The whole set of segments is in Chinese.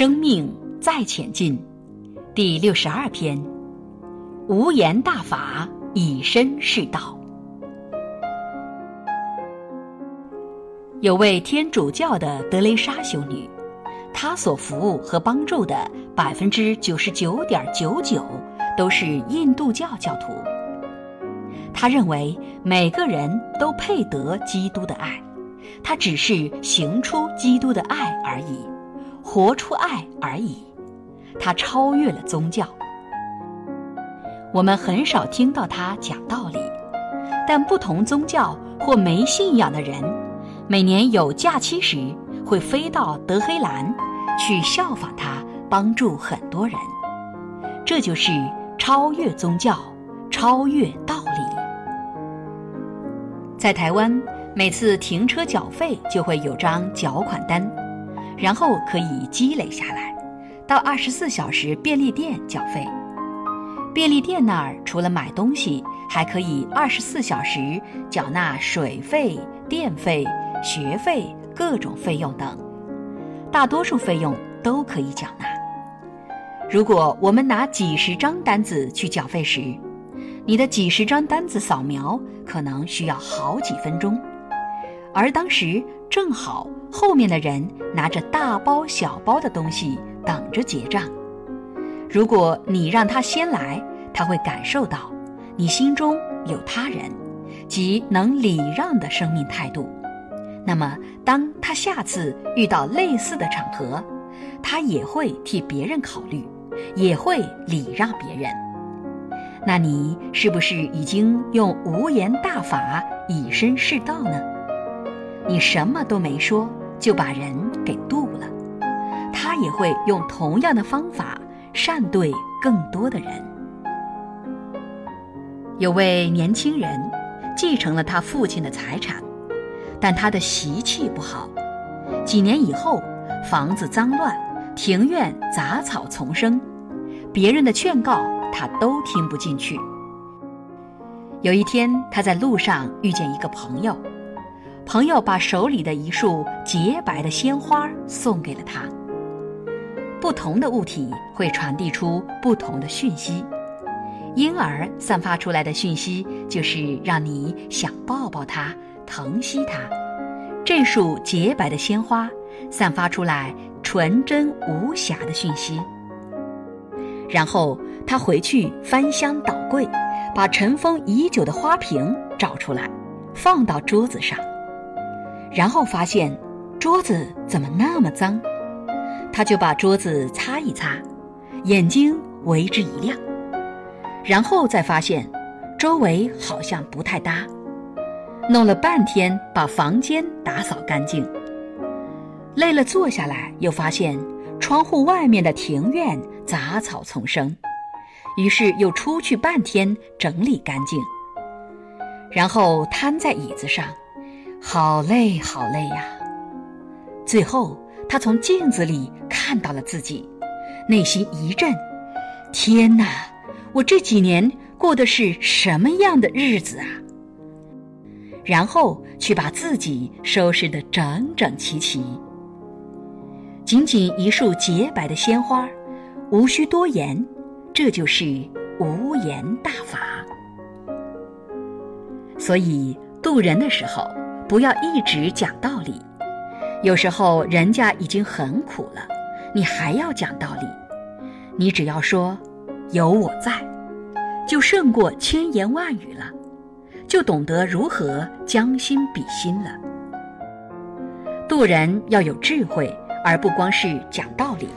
生命再前进，第六十二篇：无言大法，以身试道。有位天主教的德雷莎修女，她所服务和帮助的百分之九十九点九九都是印度教教徒。她认为每个人都配得基督的爱，她只是行出基督的爱而已，活出爱而已。他超越了宗教。我们很少听到他讲道理，但不同宗教或没信仰的人。每年有假期时，会飞到德黑兰，去效仿他，帮助很多人。这就是超越宗教，超越道理。在台湾，每次停车缴费就会有张缴款单，然后可以积累下来，到二十四小时便利店缴费。便利店那儿除了买东西，还可以二十四小时缴纳水费、电费。学费、各种费用等，大多数费用都可以缴纳。如果我们拿几十张单子去缴费时，你的几十张单子扫描可能需要好几分钟，而当时正好后面的人拿着大包小包的东西等着结账。如果你让他先来，他会感受到你心中有他人，即能礼让的生命态度。那么，当他下次遇到类似的场合，他也会替别人考虑，也会礼让别人。那你是不是已经用无言大法以身试道呢？你什么都没说就把人给渡了，他也会用同样的方法善对更多的人。有位年轻人继承了他父亲的财产。但他的习气不好，几年以后，房子脏乱，庭院杂草丛生，别人的劝告他都听不进去。有一天，他在路上遇见一个朋友，朋友把手里的一束洁白的鲜花送给了他。不同的物体会传递出不同的讯息，婴儿散发出来的讯息就是让你想抱抱他。疼惜他，这束洁白的鲜花散发出来纯真无瑕的讯息。然后他回去翻箱倒柜，把尘封已久的花瓶找出来，放到桌子上。然后发现桌子怎么那么脏，他就把桌子擦一擦，眼睛为之一亮。然后再发现周围好像不太搭。弄了半天，把房间打扫干净。累了，坐下来，又发现窗户外面的庭院杂草丛生，于是又出去半天整理干净。然后瘫在椅子上，好累，好累呀。最后，他从镜子里看到了自己，内心一震：天哪，我这几年过的是什么样的日子啊？然后去把自己收拾得整整齐齐。仅仅一束洁白的鲜花，无需多言，这就是无言大法。所以渡人的时候，不要一直讲道理。有时候人家已经很苦了，你还要讲道理。你只要说“有我在”，就胜过千言万语了。就懂得如何将心比心了。渡人要有智慧，而不光是讲道理。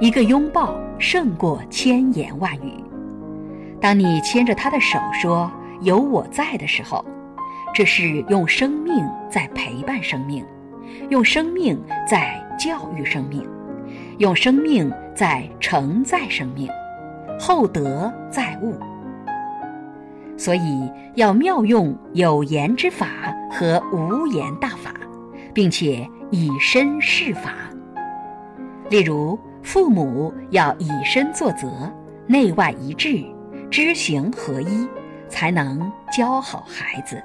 一个拥抱胜过千言万语。当你牵着他的手说“有我在”的时候，这是用生命在陪伴生命，用生命在教育生命，用生命在承载生命，厚德载物。所以要妙用有言之法和无言大法，并且以身试法。例如，父母要以身作则，内外一致，知行合一，才能教好孩子。